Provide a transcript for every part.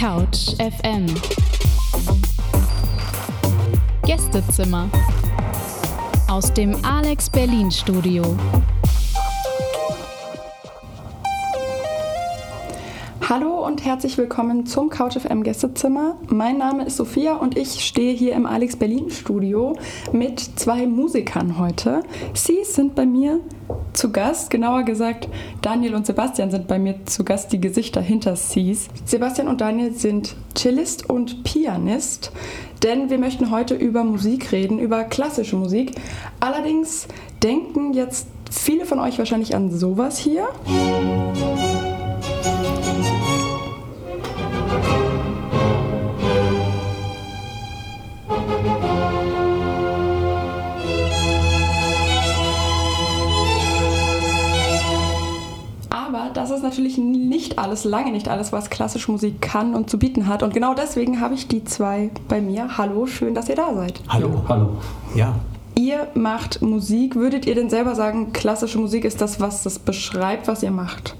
Couch FM Gästezimmer aus dem Alex Berlin Studio. Hallo und herzlich willkommen zum CouchFM Gästezimmer. Mein Name ist Sophia und ich stehe hier im Alex Berlin Studio mit zwei Musikern heute. Sie sind bei mir zu Gast, genauer gesagt Daniel und Sebastian sind bei mir zu Gast, die Gesichter hinter Cs. Sebastian und Daniel sind Cellist und Pianist, denn wir möchten heute über Musik reden, über klassische Musik. Allerdings denken jetzt viele von euch wahrscheinlich an sowas hier. Das ist natürlich nicht alles, lange nicht alles, was klassische Musik kann und zu bieten hat. Und genau deswegen habe ich die zwei bei mir. Hallo, schön, dass ihr da seid. Hallo, hallo. Ja. Ihr macht Musik. Würdet ihr denn selber sagen, klassische Musik ist das, was das beschreibt, was ihr macht?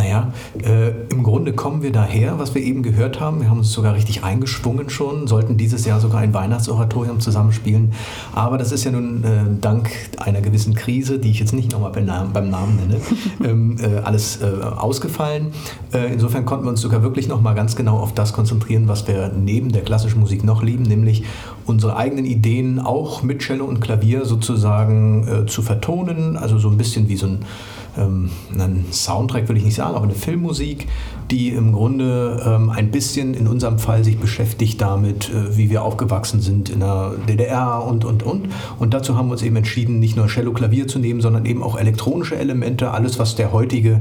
Naja, äh, im Grunde kommen wir daher, was wir eben gehört haben. Wir haben uns sogar richtig eingeschwungen schon, sollten dieses Jahr sogar ein Weihnachtsoratorium zusammenspielen. Aber das ist ja nun äh, dank einer gewissen Krise, die ich jetzt nicht nochmal beim Namen, beim Namen nenne, ähm, äh, alles äh, ausgefallen. Äh, insofern konnten wir uns sogar wirklich nochmal ganz genau auf das konzentrieren, was wir neben der klassischen Musik noch lieben, nämlich unsere eigenen Ideen auch mit Cello und Klavier sozusagen äh, zu vertonen. Also so ein bisschen wie so ein ähm, einen Soundtrack will ich nicht sagen, aber eine Filmmusik, die im Grunde ähm, ein bisschen in unserem Fall sich beschäftigt damit, äh, wie wir aufgewachsen sind in der DDR und, und, und. Und dazu haben wir uns eben entschieden, nicht nur Cello, Klavier zu nehmen, sondern eben auch elektronische Elemente, alles, was der heutige,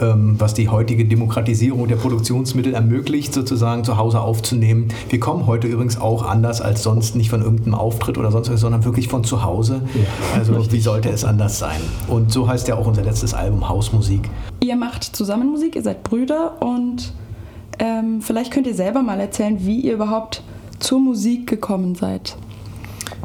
ähm, was die heutige Demokratisierung der Produktionsmittel ermöglicht, sozusagen zu Hause aufzunehmen. Wir kommen heute übrigens auch anders als sonst, nicht von irgendeinem Auftritt oder sonst was, sondern wirklich von zu Hause. Ja, also richtig. wie sollte es anders sein? Und so heißt ja auch unser letztes Album Hausmusik. Ihr macht zusammen Musik, ihr seid Brüder und ähm, vielleicht könnt ihr selber mal erzählen, wie ihr überhaupt zur Musik gekommen seid.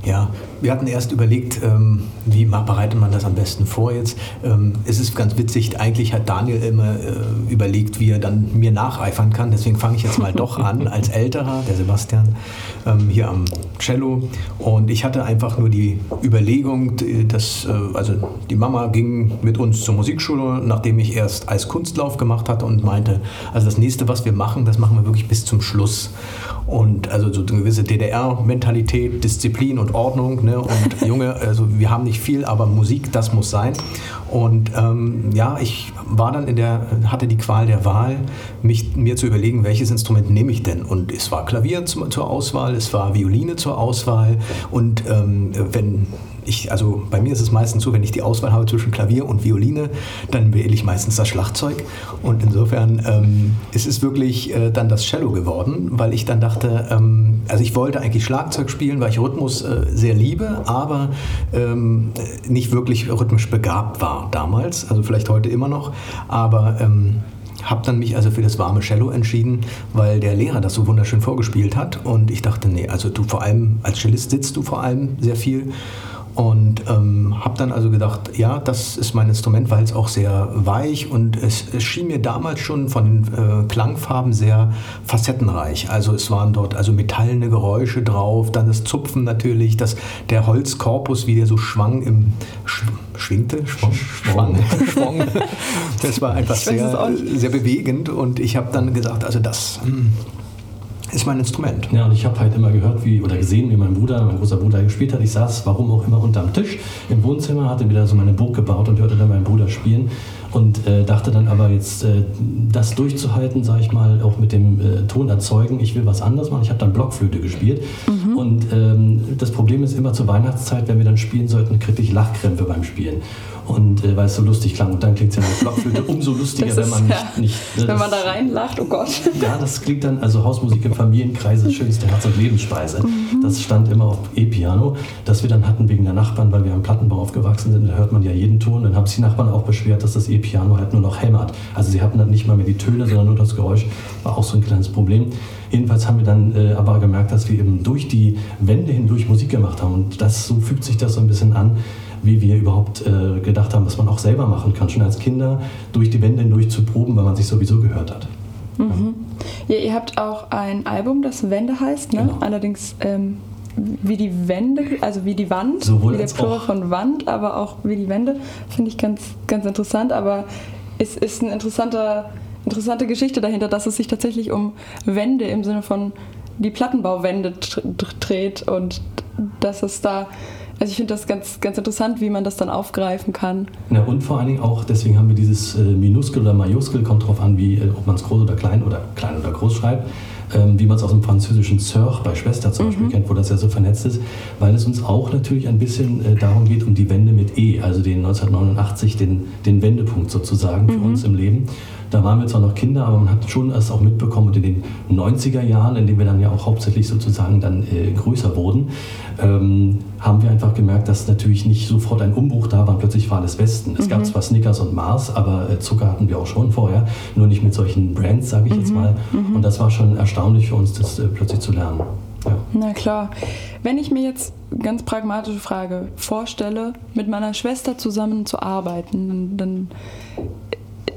Ja, wir hatten erst überlegt, ähm, wie bereitet man das am besten vor jetzt. Ähm, es ist ganz witzig, eigentlich hat Daniel immer äh, überlegt, wie er dann mir nacheifern kann. Deswegen fange ich jetzt mal doch an, als Älterer, der Sebastian, ähm, hier am Cello. Und ich hatte einfach nur die Überlegung, dass, äh, also die Mama ging mit uns zur Musikschule, nachdem ich erst als Kunstlauf gemacht hatte und meinte, also das nächste, was wir machen, das machen wir wirklich bis zum Schluss. Und also so eine gewisse DDR-Mentalität, Disziplin und Ordnung. Ne? Und Junge, also wir haben nicht viel, aber Musik, das muss sein. Und ähm, ja, ich war dann in der, hatte die Qual der Wahl, mich, mir zu überlegen, welches Instrument nehme ich denn. Und es war Klavier zum, zur Auswahl, es war Violine zur Auswahl. Und ähm, wenn ich, also bei mir ist es meistens so, wenn ich die Auswahl habe zwischen Klavier und Violine, dann wähle ich meistens das Schlagzeug. Und insofern ähm, ist es wirklich äh, dann das Cello geworden, weil ich dann dachte, ähm, also ich wollte eigentlich Schlagzeug spielen, weil ich Rhythmus äh, sehr liebe, aber ähm, nicht wirklich rhythmisch begabt war damals, also vielleicht heute immer noch, aber ähm, habe dann mich also für das warme Cello entschieden, weil der Lehrer das so wunderschön vorgespielt hat und ich dachte, nee, also du vor allem als Cellist sitzt du vor allem sehr viel und ähm, habe dann also gedacht, ja, das ist mein Instrument, weil es auch sehr weich und es, es schien mir damals schon von den äh, Klangfarben sehr facettenreich. Also es waren dort also metallene Geräusche drauf, dann das Zupfen natürlich, das, der Holzkorpus, wie der so schwang im sch, schwingte, schwang, schwang, schwang. Das war einfach sehr, sehr bewegend und ich habe dann gesagt, also das mh, hm, ist mein Instrument. Ja, und ich habe halt immer gehört, wie oder gesehen, wie mein Bruder, mein großer Bruder gespielt hat. Ich saß, warum auch immer, unterm Tisch im Wohnzimmer, hatte wieder so meine Burg gebaut und hörte dann meinen Bruder spielen und äh, dachte dann aber jetzt, äh, das durchzuhalten, sage ich mal, auch mit dem äh, Ton erzeugen, ich will was anderes machen. Ich habe dann Blockflöte gespielt mhm. und ähm, das Problem ist immer zur Weihnachtszeit, wenn wir dann spielen sollten, kriegte ich Lachkrämpfe beim Spielen und äh, weil es so lustig klang. Und dann klingt es ja mit Blockflöte umso lustiger, ist, wenn man nicht. Ja. nicht ne, wenn man da reinlacht, oh Gott. Ja, das klingt dann, also Hausmusik im Familienkreis, das schönste Herz- und Lebensspeise. Mhm. Das stand immer auf E-Piano, das wir dann hatten wegen der Nachbarn, weil wir am Plattenbau aufgewachsen sind. Da hört man ja jeden Ton. Dann haben sich die Nachbarn auch beschwert, dass das E-Piano halt nur noch hämmert. Also sie hatten dann nicht mal mehr die Töne, sondern nur das Geräusch. War auch so ein kleines Problem. Jedenfalls haben wir dann äh, aber gemerkt, dass wir eben durch die Wände hindurch Musik gemacht haben. Und das, so fügt sich das so ein bisschen an wie wir überhaupt äh, gedacht haben, was man auch selber machen kann, schon als Kinder durch die Wände hindurch zu proben, weil man sich sowieso gehört hat. Mhm. Ja, ihr habt auch ein Album, das Wende heißt, ne? Genau. Allerdings ähm, wie die Wände, also wie die Wand, Sowohl wie der Plural von Wand, aber auch wie die Wände, finde ich ganz, ganz interessant. Aber es ist eine interessanter, interessante Geschichte dahinter, dass es sich tatsächlich um Wände im Sinne von die Plattenbauwände dreht und dass es da, also ich finde das ganz, ganz interessant, wie man das dann aufgreifen kann. Ja, und vor allen Dingen auch, deswegen haben wir dieses äh, Minuskel oder Majuskel, kommt drauf an, wie, äh, ob man es groß oder klein oder klein oder groß schreibt, ähm, wie man es aus dem französischen Sœur bei Schwester zum Beispiel kennt, wo das ja so vernetzt ist, weil es uns auch natürlich ein bisschen äh, darum geht, um die Wende mit E, also den 1989, den, den Wendepunkt sozusagen für uns im Leben. Da waren wir zwar noch Kinder, aber man hat schon es auch mitbekommen und in den 90er Jahren, in denen wir dann ja auch hauptsächlich sozusagen dann äh, größer wurden, ähm, haben wir einfach gemerkt, dass natürlich nicht sofort ein Umbruch da war und plötzlich war alles Westen. Es gab zwar Snickers und Mars, aber äh, Zucker hatten wir auch schon vorher, nur nicht mit solchen Brands, sage ich jetzt mal. Und das war schon erstaunlich für uns, das äh, plötzlich zu lernen. Ja. Na klar. Wenn ich mir jetzt ganz pragmatische Frage vorstelle, mit meiner Schwester zusammen zu arbeiten, dann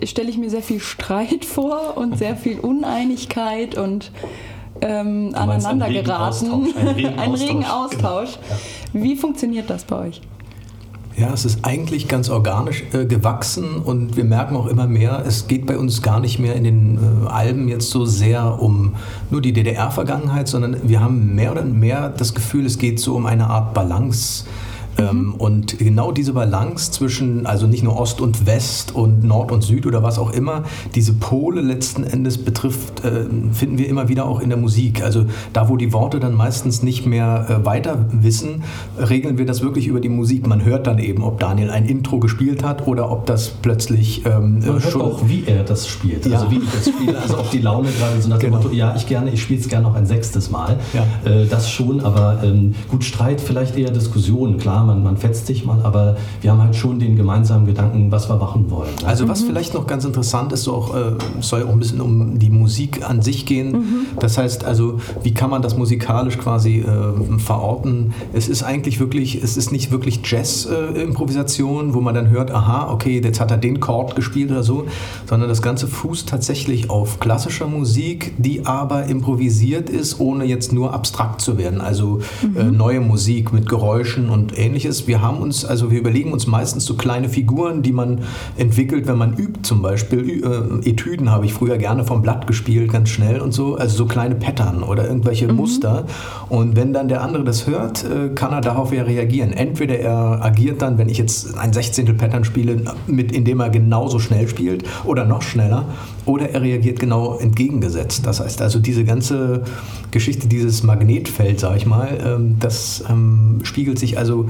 stelle ich mir sehr viel Streit vor und sehr viel Uneinigkeit und ähm, meinst einen aneinander regen geraten. Austausch, regen Ein regen Austausch. Austausch. Wie funktioniert das bei euch? Ja, es ist eigentlich ganz organisch äh, gewachsen und wir merken auch immer mehr, es geht bei uns gar nicht mehr in den äh, Alben jetzt so sehr um nur die DDR-Vergangenheit, sondern wir haben mehr oder mehr das Gefühl, es geht so um eine Art Balance. Ähm, und genau diese Balance zwischen, also nicht nur Ost und West und Nord und Süd oder was auch immer, diese Pole letzten Endes betrifft, äh, finden wir immer wieder auch in der Musik. Also da, wo die Worte dann meistens nicht mehr äh, weiter wissen, regeln wir das wirklich über die Musik. Man hört dann eben, ob Daniel ein Intro gespielt hat oder ob das plötzlich ähm, Man hört schon auch, wie er das spielt. Ja. Also wie ich das spiele, also auch die Laune gerade so nach dem Genau. Motto, ja, ich gerne, ich spiele es gerne noch ein sechstes Mal. Ja. Äh, das schon, aber ähm, gut, Streit, vielleicht eher Diskussionen, klar, man, man fetzt sich mal, aber wir haben halt schon den gemeinsamen Gedanken, was wir machen wollen. ne? Also was vielleicht noch ganz interessant ist, so auch, äh, es soll auch ein bisschen um die Musik an sich gehen. Das heißt also, wie kann man das musikalisch quasi äh, verorten? Es ist eigentlich wirklich, es ist nicht wirklich Jazz-Improvisation, wo man dann hört, aha, okay, jetzt hat er den Chord gespielt oder so, sondern das Ganze fußt tatsächlich auf klassischer Musik, die aber improvisiert ist, ohne jetzt nur abstrakt zu werden. Also äh, neue Musik mit Geräuschen und ähnliches. Wir haben uns, also wir überlegen uns meistens so kleine Figuren, die man entwickelt, wenn man übt zum Beispiel. Äh, Etüden habe ich früher gerne vom Blatt gespielt, ganz schnell und so. Also so kleine Pattern oder irgendwelche Muster. Und wenn dann der andere das hört, äh, kann er darauf ja reagieren. Entweder er agiert dann, wenn ich jetzt ein Sechzehntel Pattern spiele, mit, indem er genauso schnell spielt oder noch schneller, oder er reagiert genau entgegengesetzt. Das heißt also, diese ganze Geschichte, dieses Magnetfeld, sag ich mal, ähm, das ähm, spiegelt sich also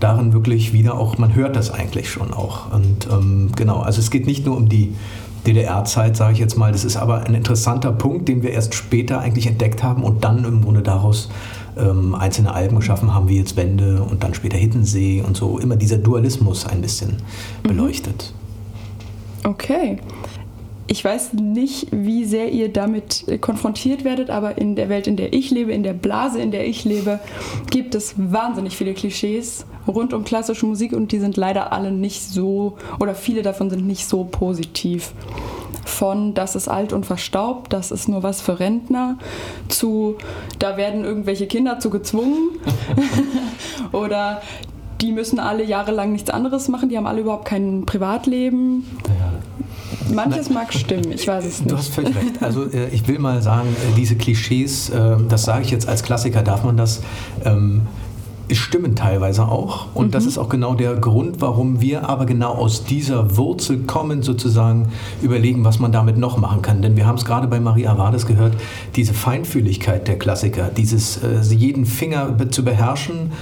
darin wirklich wieder auch, man hört das eigentlich schon auch. Und ähm, genau, also es geht nicht nur um die DDR-Zeit, sage ich jetzt mal, das ist aber ein interessanter Punkt, den wir erst später eigentlich entdeckt haben und dann im Grunde daraus ähm, einzelne Alben geschaffen haben, wie jetzt Wende und dann später Hiddensee und so, immer dieser Dualismus ein bisschen beleuchtet. Okay. Ich weiß nicht, wie sehr ihr damit äh, konfrontiert werdet, aber in der Welt, in der ich lebe, in der Blase, in der ich lebe, gibt es wahnsinnig viele Klischees rund um klassische Musik und die sind leider alle nicht so, oder viele davon sind nicht so positiv. Von das ist alt und verstaubt, das ist nur was für Rentner, zu da werden irgendwelche Kinder zu gezwungen oder die müssen alle jahrelang nichts anderes machen, die haben alle überhaupt kein Privatleben. Ja. Manches mag stimmen, ich weiß es Du nicht. hast völlig recht. Also äh, ich will mal sagen, äh, diese Klischees, äh, das sage ich jetzt als Klassiker, darf man das, ähm, stimmen teilweise auch. Und das ist auch genau der Grund, warum wir aber genau aus dieser Wurzel kommen, sozusagen überlegen, was man damit noch machen kann. Denn wir haben es gerade bei Maria Avades gehört, diese Feinfühligkeit der Klassiker, dieses äh, jeden Finger zu beherrschen,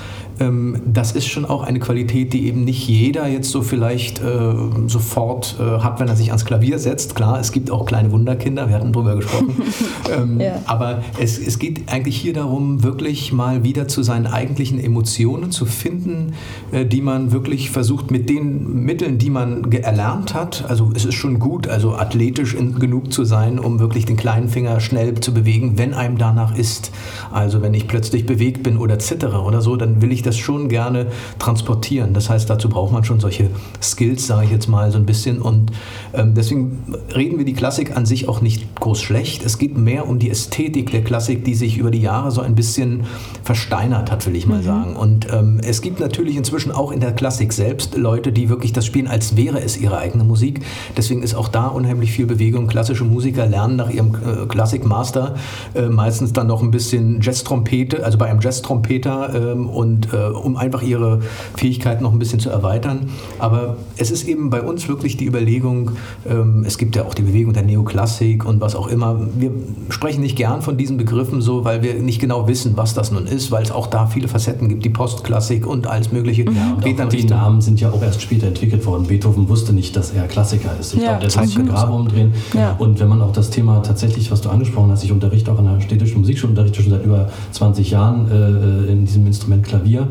das ist schon auch eine Qualität, die eben nicht jeder jetzt so vielleicht äh, sofort äh, hat, wenn er sich ans Klavier setzt. Klar, es gibt auch kleine Wunderkinder, wir hatten drüber gesprochen. ähm, Ja. Aber es, es geht eigentlich hier darum, wirklich mal wieder zu seinen eigentlichen Emotionen zu finden, äh, die man wirklich versucht mit den Mitteln, die man erlernt hat. Also es ist schon gut, also athletisch in, genug zu sein, um wirklich den kleinen Finger schnell zu bewegen, wenn einem danach ist. Also wenn ich plötzlich bewegt bin oder zittere oder so, dann will ich das das schon gerne transportieren. Das heißt, dazu braucht man schon solche Skills, sage ich jetzt mal so ein bisschen. Und ähm, deswegen reden wir die Klassik an sich auch nicht groß schlecht. Es geht mehr um die Ästhetik der Klassik, die sich über die Jahre so ein bisschen versteinert hat, will ich mal mhm. sagen. Und ähm, es gibt natürlich inzwischen auch in der Klassik selbst Leute, die wirklich das spielen, als wäre es ihre eigene Musik. Deswegen ist auch da unheimlich viel Bewegung. Klassische Musiker lernen nach ihrem äh, Klassikmaster äh, meistens dann noch ein bisschen Jazz-Trompete, also bei einem Jazz-Trompeter ähm, und um einfach ihre Fähigkeiten noch ein bisschen zu erweitern. Aber es ist eben bei uns wirklich die Überlegung, ähm, es gibt ja auch die Bewegung der Neoklassik und was auch immer. Wir sprechen nicht gern von diesen Begriffen so, weil wir nicht genau wissen, was das nun ist, weil es auch da viele Facetten gibt, die Postklassik und alles Mögliche. Ja, und auch die Namen sind ja auch erst später entwickelt worden. Beethoven wusste nicht, dass er Klassiker ist. Ich ja, glaube, der muss sich Grabe umdrehen. Ja. Und wenn man auch das Thema tatsächlich, was du angesprochen hast, ich unterrichte auch an der städtischen Musikschule, unterrichte schon seit über 20 Jahren äh, in diesem Instrument Klavier.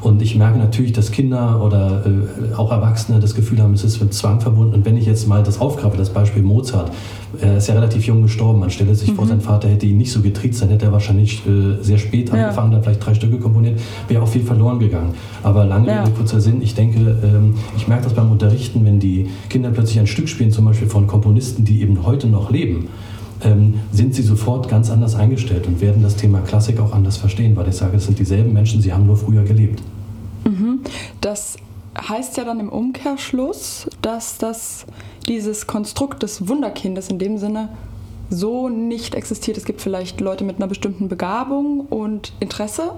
Und ich merke natürlich, dass Kinder oder äh, auch Erwachsene das Gefühl haben, es ist mit Zwang verbunden. Und wenn ich jetzt mal das aufgreife, das Beispiel Mozart, er ist ja relativ jung gestorben. Man stelle sich mhm. vor, sein Vater hätte ihn nicht so getriezt, dann hätte er wahrscheinlich äh, sehr spät ja. angefangen, dann vielleicht drei Stücke komponiert, wäre auch viel verloren gegangen. Aber lange ja. kurzer Sinn, ich denke, ähm, ich merke das beim Unterrichten, wenn die Kinder plötzlich ein Stück spielen, zum Beispiel von Komponisten, die eben heute noch leben ähm, sind sie sofort ganz anders eingestellt und werden das Thema Klassik auch anders verstehen, weil ich sage, es sind dieselben Menschen, sie haben nur früher gelebt. Mhm. Das heißt ja dann im Umkehrschluss, dass das, dieses Konstrukt des Wunderkindes in dem Sinne so nicht existiert. Es gibt vielleicht Leute mit einer bestimmten Begabung und Interesse,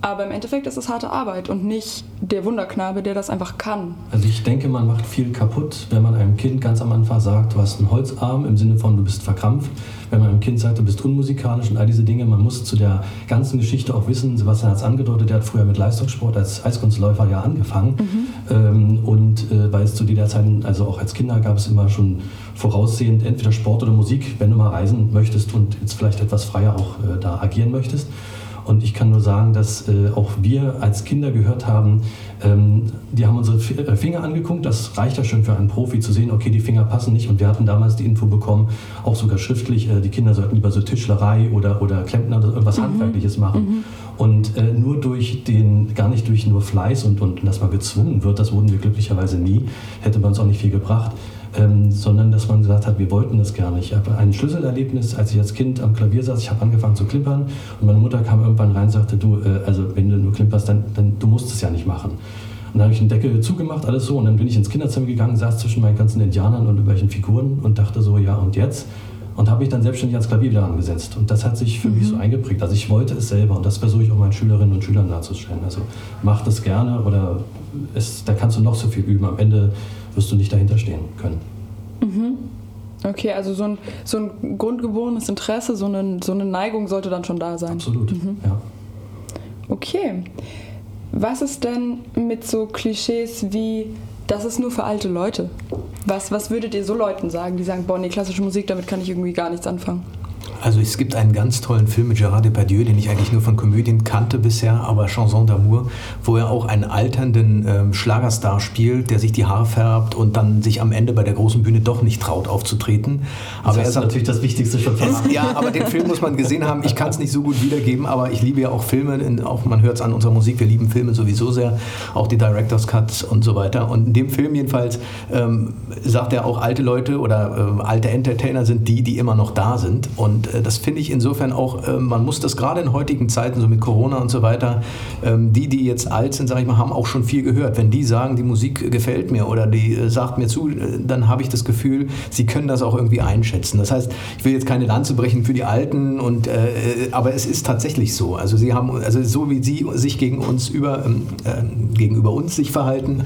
aber im Endeffekt ist es harte Arbeit und nicht der Wunderknabe, der das einfach kann. Also ich denke, man macht viel kaputt, wenn man einem Kind ganz am Anfang sagt, du hast einen Holzarm im Sinne von, du bist verkrampft. Wenn man einem Kind sagt, du bist unmusikalisch und all diese Dinge. Man muss zu der ganzen Geschichte auch wissen, Sebastian hat es angedeutet, der hat früher mit Leistungssport als Eiskunstläufer ja angefangen. Mhm. Ähm, und äh, weil es zu dieser Zeit, also auch als Kinder gab es immer schon voraussehend entweder Sport oder Musik, wenn du mal reisen möchtest und jetzt vielleicht etwas freier auch äh, da agieren möchtest. Und ich kann nur sagen, dass äh, auch wir als Kinder gehört haben, ähm, die haben unsere äh, Finger angeguckt. Das reicht ja schon für einen Profi zu sehen, okay, die Finger passen nicht. Und wir hatten damals die Info bekommen, auch sogar schriftlich, äh, die Kinder sollten lieber so Tischlerei oder, oder Klempner oder irgendwas mhm. Handwerkliches machen. Mhm. Und äh, nur durch den, gar nicht durch nur Fleiß und, und dass man gezwungen wird, das wurden wir glücklicherweise nie, hätte man uns auch nicht viel gebracht ähm, sondern dass man gesagt hat, wir wollten das gar nicht. Ich habe ein Schlüsselerlebnis, als ich als Kind am Klavier saß, ich habe angefangen zu klimpern und meine Mutter kam irgendwann rein und sagte, du, äh, also wenn du nur klimperst, dann, dann du musst es ja nicht machen. Und dann habe ich den Deckel zugemacht, alles so, und dann bin ich ins Kinderzimmer gegangen, saß zwischen meinen ganzen Indianern und irgendwelchen Figuren und dachte so, ja und jetzt? Und habe mich dann selbstständig ans Klavier wieder angesetzt. Und das hat sich für mhm. mich so eingeprägt. Also ich wollte es selber und das versuche ich auch meinen Schülerinnen und Schülern darzustellen. Also mach das gerne oder es, da kannst du noch so viel üben. Am Ende wirst du nicht dahinter stehen können. Mhm. Okay, also so ein, so ein grundgeborenes Interesse, so eine, so eine Neigung sollte dann schon da sein. Absolut, mhm. ja. Okay. Was ist denn mit so Klischees wie, das ist nur für alte Leute? Was, was würdet ihr so Leuten sagen, die sagen, boah, nee, klassische Musik, damit kann ich irgendwie gar nichts anfangen? Also es gibt einen ganz tollen Film mit Gérard Depardieu, den ich eigentlich nur von Komödien kannte bisher, aber Chanson d'amour, wo er auch einen alternden ähm, Schlagerstar spielt, der sich die Haare färbt und dann sich am Ende bei der großen Bühne doch nicht traut aufzutreten. Aber das ist natürlich das Wichtigste schon es, Ja, aber den Film muss man gesehen haben. Ich kann es nicht so gut wiedergeben, aber ich liebe ja auch Filme, in, auch man hört es an unserer Musik, wir lieben Filme sowieso sehr, auch die Director's Cuts und so weiter. Und in dem Film jedenfalls ähm, sagt er auch, alte Leute oder äh, alte Entertainer sind die, die immer noch da sind. Und äh, das finde ich insofern auch, äh, man muss das gerade in heutigen Zeiten, so mit Corona und so weiter, ähm, die, die jetzt alt sind, sage ich mal, haben auch schon viel gehört. Wenn die sagen, die Musik gefällt mir oder die äh, sagt mir zu, dann habe ich das Gefühl, sie können das auch irgendwie einschätzen. Das heißt, ich will jetzt keine Lanze brechen für die Alten, und, äh, aber es ist tatsächlich so. Also sie haben, also so wie sie sich gegen uns über, ähm, äh, gegenüber uns sich verhalten,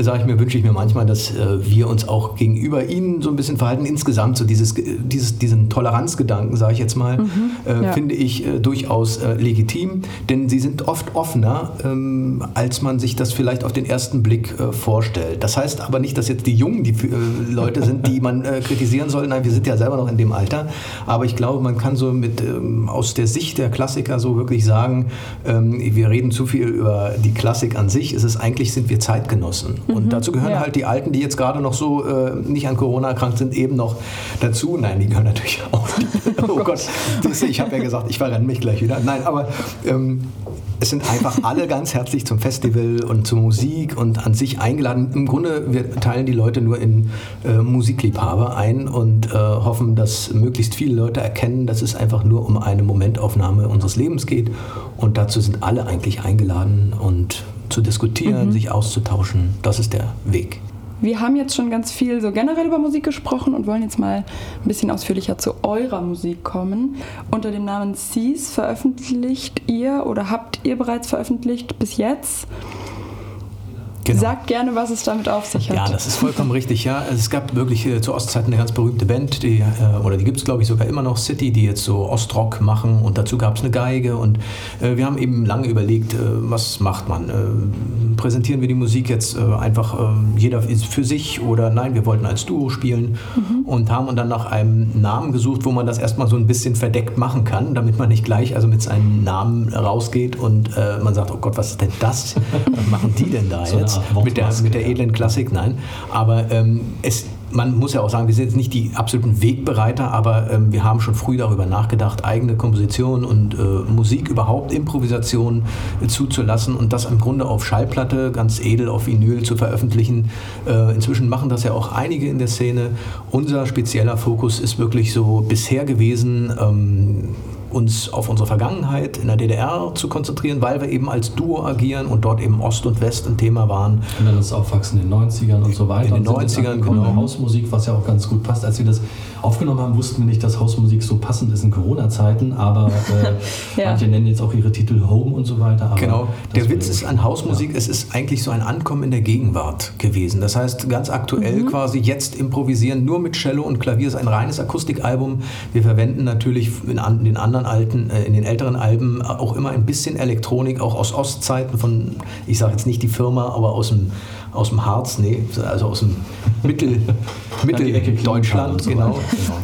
sage ich mir, wünsche ich mir manchmal, dass wir uns auch gegenüber ihnen so ein bisschen verhalten. Insgesamt so dieses, dieses, diesen Toleranzgedanken, sage ich jetzt mal, mhm, äh, ja. finde ich äh, durchaus äh, legitim, denn sie sind oft offener, ähm, als man sich das vielleicht auf den ersten Blick äh, vorstellt. Das heißt aber nicht, dass jetzt die Jungen die äh, Leute sind, die man äh, kritisieren soll. Nein, wir sind ja selber noch in dem Alter. Aber ich glaube, man kann so mit ähm, aus der Sicht der Klassiker so wirklich sagen, ähm, wir reden zu viel über die Klassik an sich. Es ist eigentlich sind wir Zeitgenossen. Mhm, und dazu gehören ja. halt die Alten, die jetzt gerade noch so nicht an Corona erkrankt sind, eben noch dazu. Nein, die gehören natürlich auch. oh Gott, das, ich habe ja gesagt, ich verrenne mich gleich wieder. Nein, aber ähm, es sind einfach alle ganz herzlich zum Festival und zur Musik und an sich eingeladen. Im Grunde, wir teilen die Leute nur in äh, Musikliebhaber ein und äh, hoffen, dass möglichst viele Leute erkennen, dass es einfach nur um eine Momentaufnahme unseres Lebens geht. Und dazu sind alle eigentlich eingeladen und zu diskutieren, mhm. sich auszutauschen. Das ist der Weg. Wir haben jetzt schon ganz viel so generell über Musik gesprochen und wollen jetzt mal ein bisschen ausführlicher zu eurer Musik kommen. Unter dem Namen Seas veröffentlicht ihr oder habt ihr bereits veröffentlicht bis jetzt Genau. Sagt gerne, was es damit auf sich hat. Ja, das ist vollkommen richtig. Ja, also es gab wirklich äh, zur Ostzeit eine ganz berühmte Band, die, äh, oder die gibt es glaube ich sogar immer noch, City, die jetzt so Ostrock machen und dazu gab es eine Geige und äh, wir haben eben lange überlegt, äh, was macht man? Äh, präsentieren wir die Musik jetzt äh, einfach jeder für sich oder nein, wir wollten als Duo spielen mhm. und haben dann nach einem Namen gesucht, wo man das erstmal so ein bisschen verdeckt machen kann, damit man nicht gleich also mit seinem Namen rausgeht und man sagt, oh Gott, was ist denn das? Was machen die denn da so jetzt? Mit der, mit der edlen Klassik, nein. Aber ähm, es, man muss ja auch sagen, wir sind jetzt nicht die absoluten Wegbereiter, aber ähm, wir haben schon früh darüber nachgedacht, eigene Komposition und äh, Musik überhaupt, Improvisation äh, zuzulassen und das im Grunde auf Schallplatte, ganz edel auf Vinyl zu veröffentlichen. Äh, inzwischen machen das ja auch einige in der Szene. Unser spezieller Fokus ist wirklich so bisher gewesen, ähm, uns auf unsere Vergangenheit in der DDR zu konzentrieren, weil wir eben als Duo agieren und dort eben Ost und West ein Thema waren. Und dann das Aufwachsen in den 90ern und so weiter. In den 90ern, genau. Hausmusik, was ja auch ganz gut passt. Als wir das aufgenommen haben, wussten wir nicht, dass Hausmusik so passend ist in Corona-Zeiten, aber äh, ja. manche nennen jetzt auch ihre Titel Home und so weiter. genau. Der Witz ist an Hausmusik, ja. es ist eigentlich so ein Ankommen in der Gegenwart gewesen. Das heißt, ganz aktuell mhm. quasi jetzt improvisieren, nur mit Cello und Klavier ist ein reines Akustikalbum. Wir verwenden natürlich in, an, den anderen alten, äh, in den älteren Alben auch immer ein bisschen Elektronik, auch aus Ostzeiten von, ich sage jetzt nicht die Firma, aber aus dem aus dem Harz, nee, also aus dem Mittel, Mitteldeutschland, genau, so genau,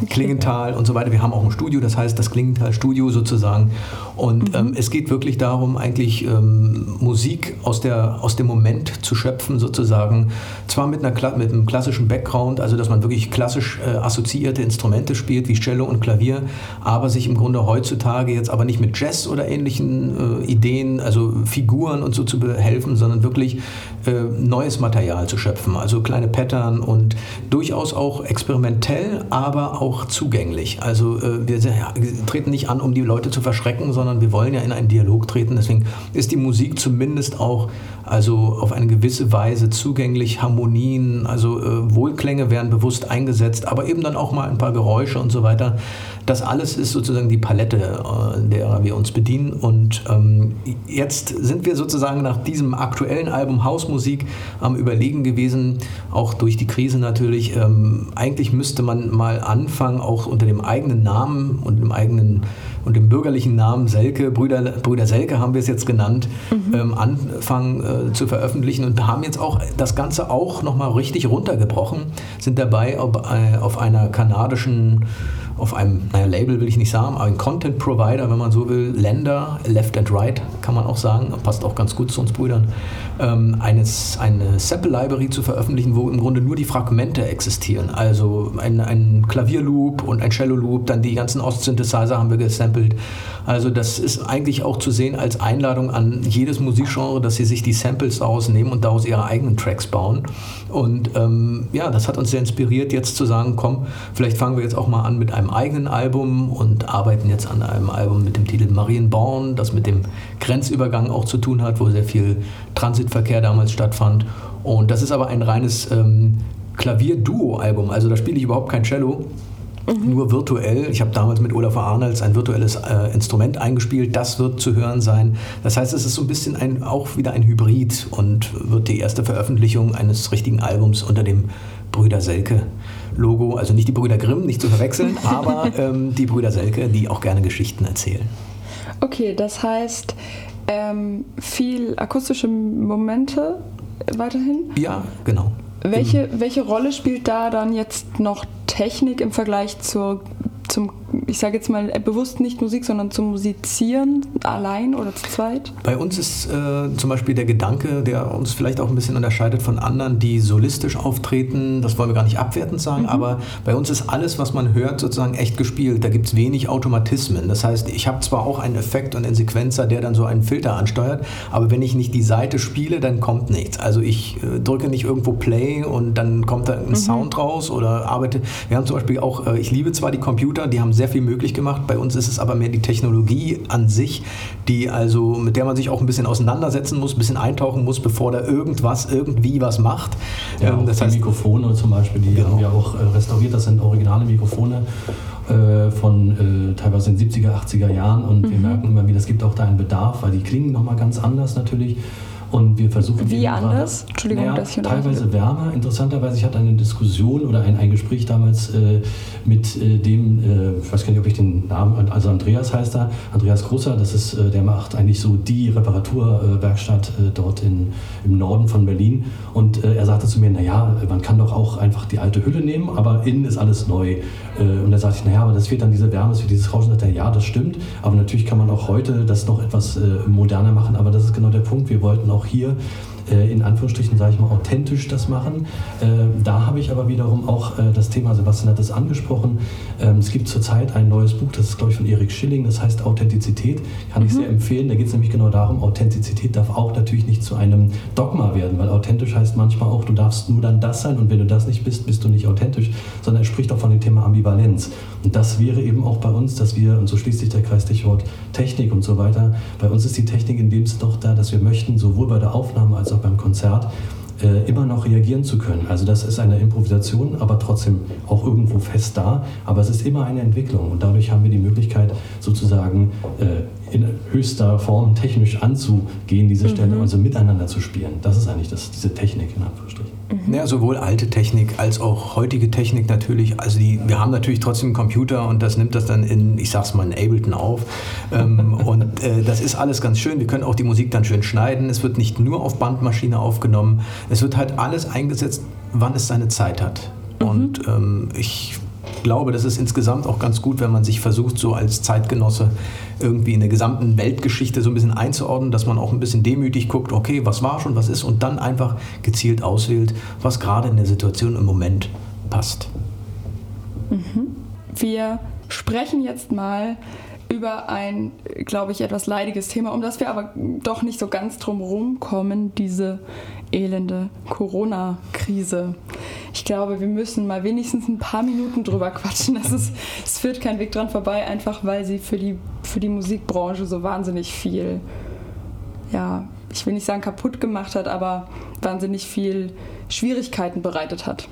Klingenthal und so weiter. Wir haben auch ein Studio, das heißt das Klingenthal-Studio sozusagen. Und mhm. ähm, es geht wirklich darum, eigentlich ähm, Musik aus, der, aus dem Moment zu schöpfen, sozusagen. Zwar mit, einer, mit einem klassischen Background, also dass man wirklich klassisch äh, assoziierte Instrumente spielt, wie Cello und Klavier, aber sich im Grunde heutzutage jetzt aber nicht mit Jazz oder ähnlichen äh, Ideen, also Figuren und so zu behelfen, sondern wirklich äh, neues Material zu schöpfen, also kleine Pattern und durchaus auch experimentell, aber auch zugänglich. Also äh, wir, ja, wir treten nicht an, um die Leute zu verschrecken, sondern wir wollen ja in einen Dialog treten. Deswegen ist die Musik zumindest auch also auf eine gewisse Weise zugänglich, Harmonien, also äh, Wohlklänge werden bewusst eingesetzt, aber eben dann auch mal ein paar Geräusche und so weiter. Das alles ist sozusagen die Palette, äh, der wir uns bedienen. Und ähm, jetzt sind wir sozusagen nach diesem aktuellen Album Hausmusik am Überlegen gewesen, auch durch die Krise natürlich. Ähm, eigentlich müsste man mal anfangen, auch unter dem eigenen Namen und dem eigenen und dem bürgerlichen Namen Selke, Brüder, Brüder Selke haben wir es jetzt genannt, mhm. ähm, anfangen äh, zu veröffentlichen und haben jetzt auch das Ganze auch nochmal richtig runtergebrochen, sind dabei auf, äh, auf einer kanadischen auf einem, naja, Label will ich nicht sagen, aber ein Content Provider, wenn man so will, Länder, Left and Right, kann man auch sagen, passt auch ganz gut zu uns Brüdern, ähm, eines, eine Sample Library zu veröffentlichen, wo im Grunde nur die Fragmente existieren. Also ein, ein Klavierloop und ein Cello Loop, dann die ganzen Ost-Synthesizer haben wir gesampelt. Also das ist eigentlich auch zu sehen als Einladung an jedes Musikgenre, dass sie sich die Samples daraus nehmen und daraus ihre eigenen Tracks bauen. Und ähm, ja, das hat uns sehr inspiriert, jetzt zu sagen, komm, vielleicht fangen wir jetzt auch mal an mit einem eigenen Album und arbeiten jetzt an einem Album mit dem Titel Marienborn, das mit dem Grenzübergang auch zu tun hat, wo sehr viel Transitverkehr damals stattfand. Und das ist aber ein reines ähm, Klavier-Duo-Album, also da spiele ich überhaupt kein Cello. Mhm. Nur virtuell. Ich habe damals mit Olaf Arnolds ein virtuelles äh, Instrument eingespielt. Das wird zu hören sein. Das heißt, es ist so ein bisschen ein, auch wieder ein Hybrid und wird die erste Veröffentlichung eines richtigen Albums unter dem Brüder Selke Logo, also nicht die Brüder Grimm, nicht zu verwechseln, aber ähm, die Brüder Selke, die auch gerne Geschichten erzählen. Okay, das heißt ähm, viel akustische Momente weiterhin? Ja, genau. Welche, welche Rolle spielt da dann jetzt noch Technik im Vergleich zur, zum ich sage jetzt mal bewusst nicht Musik, sondern zum Musizieren allein oder zu zweit? Bei uns ist äh, zum Beispiel der Gedanke, der uns vielleicht auch ein bisschen unterscheidet von anderen, die solistisch auftreten, das wollen wir gar nicht abwertend sagen, mhm. aber bei uns ist alles, was man hört, sozusagen echt gespielt. Da gibt es wenig Automatismen. Das heißt, ich habe zwar auch einen Effekt und einen Sequenzer, der dann so einen Filter ansteuert, aber wenn ich nicht die Seite spiele, dann kommt nichts. Also ich äh, drücke nicht irgendwo Play und dann kommt da ein mhm. Sound raus oder arbeite. Wir haben zum Beispiel auch, äh, ich liebe zwar die Computer, die haben sehr viel möglich gemacht. Bei uns ist es aber mehr die Technologie an sich, die also, mit der man sich auch ein bisschen auseinandersetzen muss, ein bisschen eintauchen muss, bevor da irgendwas irgendwie was macht. Ja, ähm, das heißt, Mikrofone zum Beispiel, die genau. haben wir auch äh, restauriert. Das sind originale Mikrofone äh, von äh, teilweise in den 70er, 80er Jahren und mhm. wir merken immer wieder, es gibt auch da einen Bedarf, weil die klingen nochmal ganz anders natürlich. Und wir versuchen. Wie anders? Entschuldigung, naja, dass ich Teilweise wärmer. Interessanterweise, ich hatte eine Diskussion oder ein, ein Gespräch damals äh, mit äh, dem, äh, ich weiß gar nicht, ob ich den Namen, also Andreas heißt er, Andreas Großer, das ist, äh, der macht eigentlich so die Reparaturwerkstatt äh, dort in, im Norden von Berlin. Und äh, er sagte zu mir, naja, man kann doch auch einfach die alte Hülle nehmen, aber innen ist alles neu. Und da sagte ich, naja, aber das wird dann diese Wärme, das wird dieses Rauschen. Sagt er, ja, das stimmt, aber natürlich kann man auch heute das noch etwas moderner machen, aber das ist genau der Punkt. Wir wollten auch hier äh, in Anführungsstrichen, sage ich mal, authentisch das machen. Äh, da habe ich aber wiederum auch äh, das Thema, Sebastian hat es angesprochen, ähm, es gibt zurzeit ein neues Buch, das ist, glaube ich, von Erik Schilling, das heißt Authentizität, kann mhm. ich sehr empfehlen. Da geht es nämlich genau darum, Authentizität darf auch natürlich nicht zu einem Dogma werden, weil authentisch heißt manchmal auch, du darfst nur dann das sein und wenn du das nicht bist, bist du nicht authentisch, sondern er spricht auch von dem Thema Ambivalenz. Und das wäre eben auch bei uns, dass wir, und so schließt sich der Kreis Stichwort Technik und so weiter, bei uns ist die Technik in dem Sinne doch da, dass wir möchten, sowohl bei der Aufnahme als auch beim Konzert, äh, immer noch reagieren zu können. Also das ist eine Improvisation, aber trotzdem auch irgendwo fest da. Aber es ist immer eine Entwicklung und dadurch haben wir die Möglichkeit, sozusagen äh, in höchster Form technisch anzugehen, diese Stelle, mhm. also miteinander zu spielen. Das ist eigentlich das, diese Technik in Anführungsstrichen. Mhm. Ja, sowohl alte Technik als auch heutige Technik natürlich. Also die, wir haben natürlich trotzdem einen Computer und das nimmt das dann in, ich sag's mal, in Ableton auf. Ähm, und äh, das ist alles ganz schön. Wir können auch die Musik dann schön schneiden. Es wird nicht nur auf Bandmaschine aufgenommen. Es wird halt alles eingesetzt, wann es seine Zeit hat. Mhm. Und ähm, ich glaube, das ist insgesamt auch ganz gut, wenn man sich versucht, so als Zeitgenosse irgendwie in der gesamten Weltgeschichte so ein bisschen einzuordnen, dass man auch ein bisschen demütig guckt, okay, was war schon, was ist und dann einfach gezielt auswählt, was gerade in der Situation im Moment passt. Mhm. Wir sprechen jetzt mal über ein, glaube ich, etwas leidiges Thema, um das wir aber doch nicht so ganz drum kommen, diese elende Corona-Krise. Ich glaube, wir müssen mal wenigstens ein paar Minuten drüber quatschen. Das ist, es führt kein Weg dran vorbei, einfach weil sie für die, für die Musikbranche so wahnsinnig viel, ja, ich will nicht sagen kaputt gemacht hat, aber wahnsinnig viel Schwierigkeiten bereitet hat.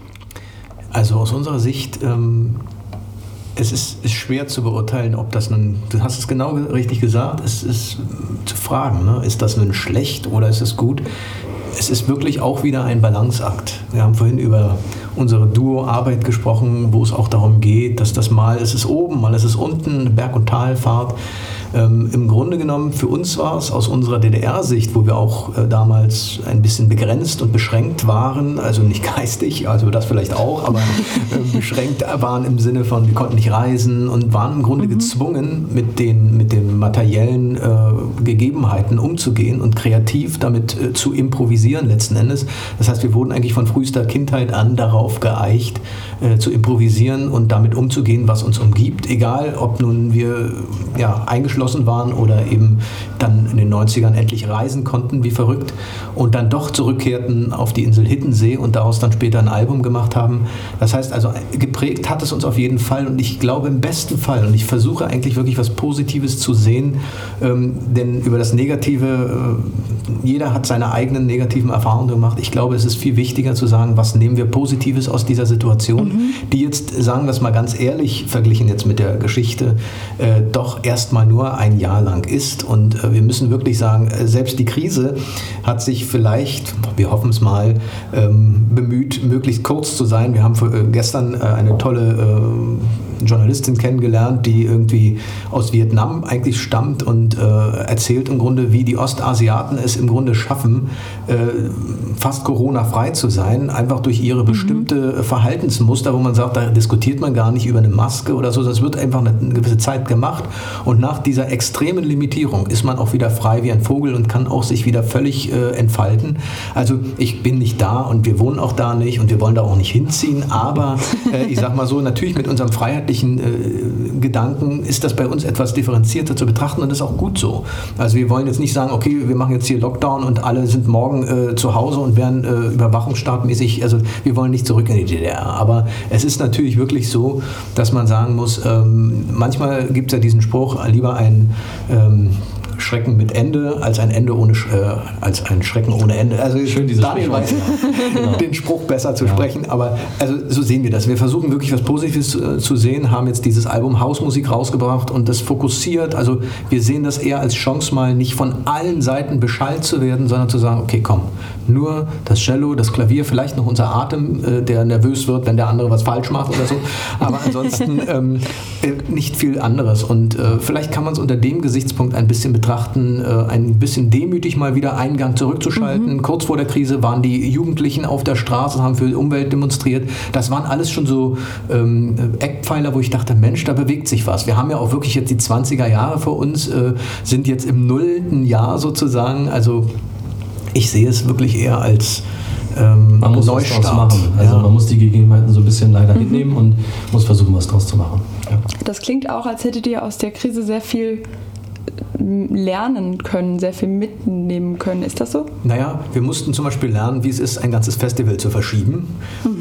Also aus unserer Sicht ähm es ist, ist, schwer zu beurteilen, ob das nun, du hast es genau richtig gesagt, es ist zu fragen, ne? ist das nun schlecht oder ist es gut? Es ist wirklich auch wieder ein Balanceakt. Wir haben vorhin über unsere Duo-Arbeit gesprochen, wo es auch darum geht, dass das mal ist es oben, mal ist es unten, Berg- und Talfahrt. Ähm, Im Grunde genommen, für uns war es aus unserer DDR-Sicht, wo wir auch äh, damals ein bisschen begrenzt und beschränkt waren, also nicht geistig, also das vielleicht auch, aber äh, beschränkt waren im Sinne von, wir konnten nicht reisen und waren im Grunde mhm. gezwungen, mit den, mit den materiellen äh, Gegebenheiten umzugehen und kreativ damit äh, zu improvisieren letzten Endes. Das heißt, wir wurden eigentlich von frühester Kindheit an darauf geeicht, äh, zu improvisieren und damit umzugehen, was uns umgibt, egal ob nun wir ja, eingeschlossen geschlossen waren oder eben dann in den 90ern endlich reisen konnten, wie verrückt, und dann doch zurückkehrten auf die Insel Hittensee und daraus dann später ein Album gemacht haben. Das heißt also, geprägt hat es uns auf jeden Fall und ich glaube im besten Fall, und ich versuche eigentlich wirklich was Positives zu sehen, ähm, denn über das Negative, äh, jeder hat seine eigenen negativen Erfahrungen gemacht. Ich glaube, es ist viel wichtiger zu sagen, was nehmen wir Positives aus dieser Situation, mhm. die jetzt, sagen wir es mal ganz ehrlich, verglichen jetzt mit der Geschichte, äh, doch erstmal nur ein Jahr lang ist. Und äh, wir müssen wirklich sagen, äh, selbst die Krise hat sich vielleicht, wir hoffen es mal, ähm, bemüht, möglichst kurz zu sein. Wir haben für, äh, gestern äh, eine tolle Journalistin kennengelernt, die irgendwie aus Vietnam eigentlich stammt und äh, erzählt im Grunde, wie die Ostasiaten es im Grunde schaffen, äh, fast Corona-frei zu sein, einfach durch ihre bestimmte Verhaltensmuster, wo man sagt, da diskutiert man gar nicht über eine Maske oder so, das wird einfach eine, eine gewisse Zeit gemacht und nach dieser extremen Limitierung ist man auch wieder frei wie ein Vogel und kann auch sich wieder völlig äh, entfalten. Also ich bin nicht da und wir wohnen auch da nicht und wir wollen da auch nicht hinziehen, aber äh, ich sag mal so, natürlich mit unserem freiheitlichen äh, Gedanken ist das bei uns etwas differenzierter zu betrachten und ist auch gut so. Also wir wollen jetzt nicht sagen, okay, wir machen jetzt hier Lockdown und alle sind morgen äh, zu Hause und werden äh, überwachungsstaatmäßig, also wir wollen nicht zurück in die DDR. Aber es ist natürlich wirklich so, dass man sagen muss, ähm, manchmal gibt es ja diesen Spruch, lieber ein ähm, Schrecken mit Ende als ein Ende ohne äh, als ein Schrecken ohne Ende. Also Schön, dieses Daniel weiß Genau. den Spruch besser zu Ja. sprechen, aber also so sehen wir das. Wir versuchen wirklich was Positives äh, zu sehen, haben jetzt dieses Album Hausmusik rausgebracht und das fokussiert. Also wir sehen das eher als Chance mal nicht von allen Seiten beschallt zu werden, sondern zu sagen, okay, komm, nur das Cello, das Klavier, vielleicht noch unser Atem, äh, der nervös wird, wenn der andere was falsch macht oder so. Aber ansonsten ähm, äh, nicht viel anderes. Und äh, vielleicht kann man es unter dem Gesichtspunkt ein bisschen betrachten, äh, ein bisschen demütig mal wieder einen Gang zurückzuschalten. Kurz vor der Krise waren die Jugendlichen auf der Straße, haben für die Umwelt demonstriert. Das waren alles schon so ähm, Eckpfeiler, wo ich dachte, Mensch, da bewegt sich was. Wir haben ja auch wirklich jetzt die 20er Jahre vor uns, äh, sind jetzt im nullten Jahr sozusagen. Also ich sehe es wirklich eher als ähm, Man muss was Neustart. draus machen. Also Ja. man muss die Gegebenheiten so ein bisschen leider hinnehmen und muss versuchen, was draus zu machen. Ja. Das klingt auch, als hättet ihr aus der Krise sehr viel lernen können, sehr viel mitnehmen können. Ist das so? Naja, wir mussten zum Beispiel lernen, wie es ist, ein ganzes Festival zu verschieben.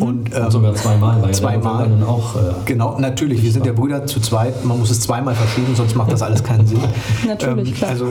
Und, ähm, Und sogar zweimal, weil zweimal. ja dann auch äh, Genau, natürlich. Wir sind ja Brüder zu zweit. Man muss es zweimal verschieben, sonst macht das alles keinen Sinn. Natürlich, ähm, klar. Also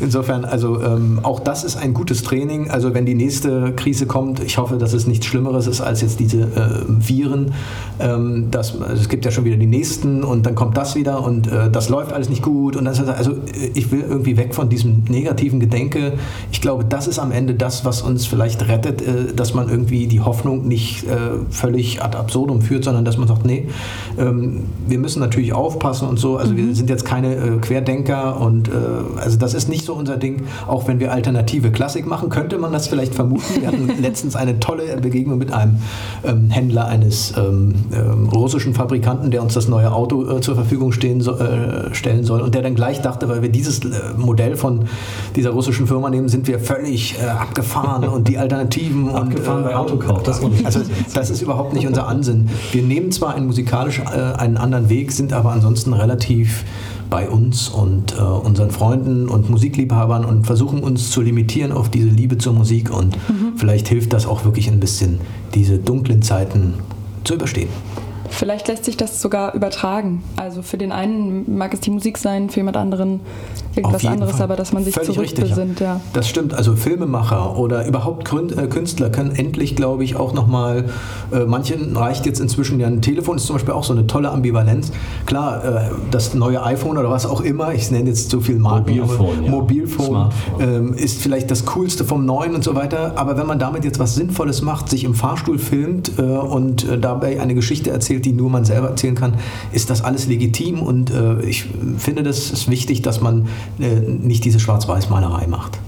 insofern, also ähm, auch das ist ein gutes Training. Also wenn die nächste Krise kommt, ich hoffe, dass es nichts Schlimmeres ist als jetzt diese äh, Viren. Ähm, das, also es gibt ja schon wieder die nächsten und dann kommt das wieder und äh, das läuft alles nicht gut. Und das, also ich will irgendwie weg von diesem negativen Gedenke. Ich glaube, das ist am Ende das, was uns vielleicht rettet, äh, dass man irgendwie die Hoffnung nicht äh, völlig ad absurdum führt, sondern dass man sagt, nee, ähm, wir müssen natürlich aufpassen und so. Also wir sind jetzt keine äh, Querdenker und äh, also das ist nicht so unser Ding. Auch wenn wir alternative Klassik machen, könnte man das vielleicht vermuten. Wir hatten letztens eine tolle Begegnung mit einem ähm, Händler eines ähm, russischen Fabrikanten, der uns das neue Auto äh, zur Verfügung stehen äh, stellen soll und der dann gleich dachte, weil wir dieses äh, Modell von dieser russischen Firma nehmen, sind wir völlig äh, abgefahren und die Alternativen und Abgefahren äh, bei Autokauf, das also das ist überhaupt nicht unser Ansinn. Wir nehmen zwar einen musikalisch äh, einen anderen Weg, sind aber ansonsten relativ bei uns und äh, unseren Freunden und Musikliebhabern und versuchen uns zu limitieren auf diese Liebe zur Musik und vielleicht hilft das auch wirklich ein bisschen, diese dunklen Zeiten zu überstehen. Vielleicht lässt sich das sogar übertragen. Also für den einen mag es die Musik sein, für jemand anderen irgendwas anderes, Fall. aber dass man sich Völlig richtig, zurückbesinnt, ja. Das stimmt. Also Filmemacher oder überhaupt äh, Künstler können endlich, glaube ich, auch nochmal, äh, manchen reicht jetzt inzwischen ja ein Telefon, ist zum Beispiel auch so eine tolle Ambivalenz. Klar, äh, das neue iPhone oder was auch immer, ich nenne jetzt so viel Marken, Mobilphone, aber ja. Smartphone. ähm, ist vielleicht das Coolste vom Neuen und so weiter. Aber wenn man damit jetzt was Sinnvolles macht, sich im Fahrstuhl filmt äh, und äh, dabei eine Geschichte erzählt, die nur man selber erzählen kann, ist das alles legitim. Und äh, ich finde, das ist wichtig, dass man äh, nicht diese Schwarz-Weiß-Malerei macht.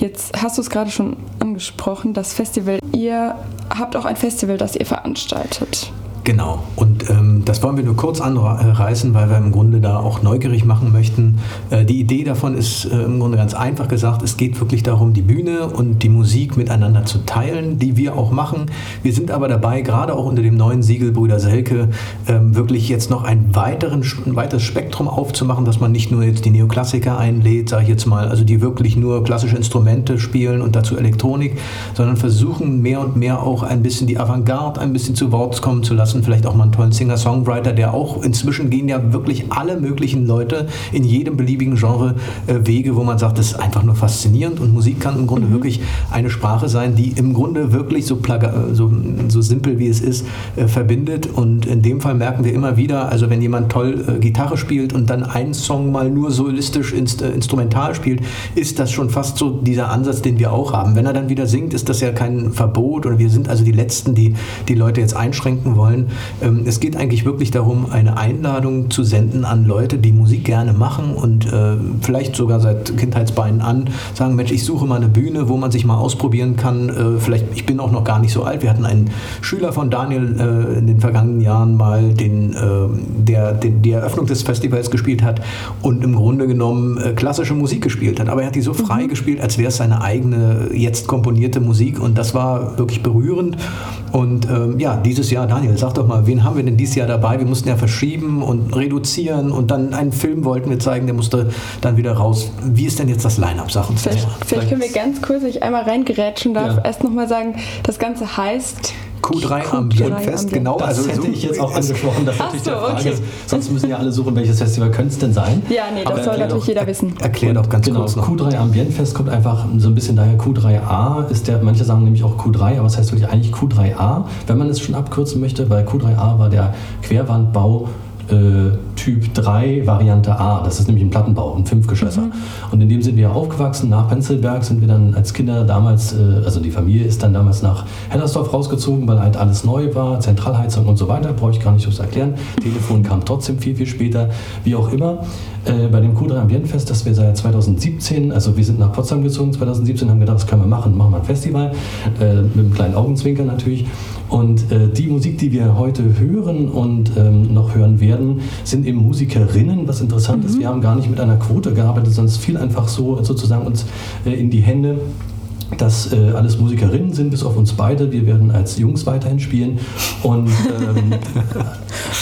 Jetzt hast du es gerade schon angesprochen, das Festival. Ihr habt auch ein Festival, das ihr veranstaltet. Genau. Und ähm, das wollen wir nur kurz anreißen, weil wir im Grunde da auch neugierig machen möchten. Äh, die Idee davon ist äh, im Grunde ganz einfach gesagt. Es geht wirklich darum, die Bühne und die Musik miteinander zu teilen, die wir auch machen. Wir sind aber dabei, gerade auch unter dem neuen Siegel Brüder Selke, ähm, wirklich jetzt noch ein, weiteren, ein weiteres Spektrum aufzumachen, dass man nicht nur jetzt die Neoklassiker einlädt, sage ich jetzt mal, also die wirklich nur klassische Instrumente spielen und dazu Elektronik, sondern versuchen mehr und mehr auch ein bisschen die Avantgarde ein bisschen zu Wort kommen zu lassen, vielleicht auch mal einen tollen Songwriter, der auch inzwischen gehen ja wirklich alle möglichen Leute in jedem beliebigen Genre äh, Wege, wo man sagt, das ist einfach nur faszinierend und Musik kann im Grunde mhm. wirklich eine Sprache sein, die im Grunde wirklich so, so, so simpel wie es ist, äh, verbindet. Und in dem Fall merken wir immer wieder, also wenn jemand toll äh, Gitarre spielt und dann einen Song mal nur solistisch inst, äh, instrumental spielt, ist das schon fast so dieser Ansatz, den wir auch haben. Wenn er dann wieder singt, ist das ja kein Verbot oder wir sind also die Letzten, die die Leute jetzt einschränken wollen. Ähm, es geht eigentlich wirklich darum, eine Einladung zu senden an Leute, die Musik gerne machen und äh, vielleicht sogar seit Kindheitsbeinen an sagen, Mensch, ich suche mal eine Bühne, wo man sich mal ausprobieren kann. Äh, vielleicht, ich bin auch noch gar nicht so alt. Wir hatten einen Schüler von Daniel äh, in den vergangenen Jahren mal, den, äh, der den, die Eröffnung des Festivals gespielt hat und im Grunde genommen äh, klassische Musik gespielt hat. Aber er hat die so frei mhm. gespielt, als wäre es seine eigene, jetzt komponierte Musik und das war wirklich berührend. Und ähm, ja, dieses Jahr, Daniel, sag doch mal, wen haben wir denn dieses Jahr dabei? Wir mussten ja verschieben und reduzieren und dann einen Film wollten wir zeigen, der musste dann wieder raus. Wie ist denn jetzt das Line-Up? Sag uns vielleicht, vielleicht können wir ganz kurz, ich einmal reingerätschen darf, ja. erst nochmal sagen, das Ganze heißt Q3 Ambientfest, genau. Das also hätte so ich jetzt auch angesprochen, das natürlich so, der Frage. Okay. Sonst müssen ja alle suchen, welches Festival könnte es denn sein. Ja, nee, das Aber soll natürlich doch, jeder wissen. Erklär doch ganz genau, kurz noch. Q3 Ambientfest kommt einfach so ein bisschen daher, Q3A ist der, manche sagen nämlich auch Q3, aber es heißt wirklich eigentlich Q3A, wenn man es schon abkürzen möchte, weil Q3A war der Querwandbau äh, Typ 3 Variante A. Das ist nämlich ein Plattenbau, ein Fünfgeschösser. Mhm. Und in dem sind wir aufgewachsen. Nach Penzelberg sind wir dann als Kinder damals, äh, also die Familie ist dann damals nach Hellersdorf rausgezogen, weil halt alles neu war, Zentralheizung und so weiter. Brauche ich gar nicht so erklären. Telefon kam trotzdem viel, viel später. Wie auch immer. Äh, bei dem Q3 Ambientfest, das wir seit 2017, also wir sind nach Potsdam gezogen 2017, haben gedacht, das können wir machen, machen wir ein Festival. Äh, mit einem kleinen Augenzwinker natürlich. Und äh, die Musik, die wir heute hören und ähm, noch hören werden, sind eben Musikerinnen, was interessant mhm. ist. Wir haben gar nicht mit einer Quote gearbeitet, sondern es fiel einfach so sozusagen uns äh, in die Hände dass äh, alles Musikerinnen sind, bis auf uns beide. Wir werden als Jungs weiterhin spielen. Und ähm,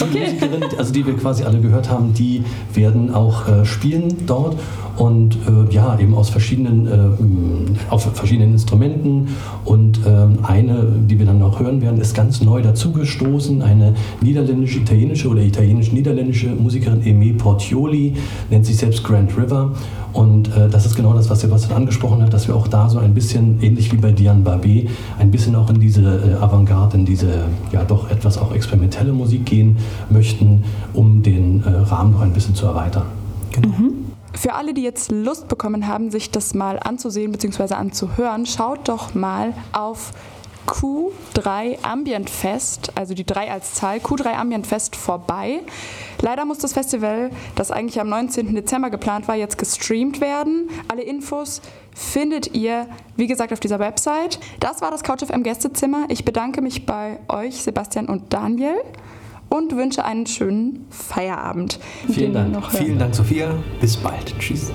die okay. Musikerinnen, also die wir quasi alle gehört haben, die werden auch äh, spielen dort und äh, ja, eben aus verschiedenen, äh, auf verschiedenen Instrumenten. Und ähm, eine, die wir dann noch hören werden, ist ganz neu dazugestoßen, eine niederländisch-italienische oder italienisch-niederländische Musikerin Eme Portioli, nennt sich selbst Grand River. Und äh, das ist genau das, was Sebastian angesprochen hat, dass wir auch da so ein bisschen, ähnlich wie bei Diane Barbet, ein bisschen auch in diese äh, Avantgarde, in diese ja doch etwas auch experimentelle Musik gehen möchten, um den äh, Rahmen noch ein bisschen zu erweitern. Genau. Mhm. Für alle, die jetzt Lust bekommen haben, sich das mal anzusehen bzw. anzuhören, schaut doch mal auf Q3 Ambient Fest, also die 3 als Zahl, Q3 Ambient Fest vorbei. Leider muss das Festival, das eigentlich am 19. Dezember geplant war, jetzt gestreamt werden. Alle Infos findet ihr, wie gesagt, auf dieser Website. Das war das CouchFM Gästezimmer. Ich bedanke mich bei euch, Sebastian und Daniel und wünsche einen schönen Feierabend. Vielen Dank. Vielen Dank, Sophia. Bis bald. Tschüss.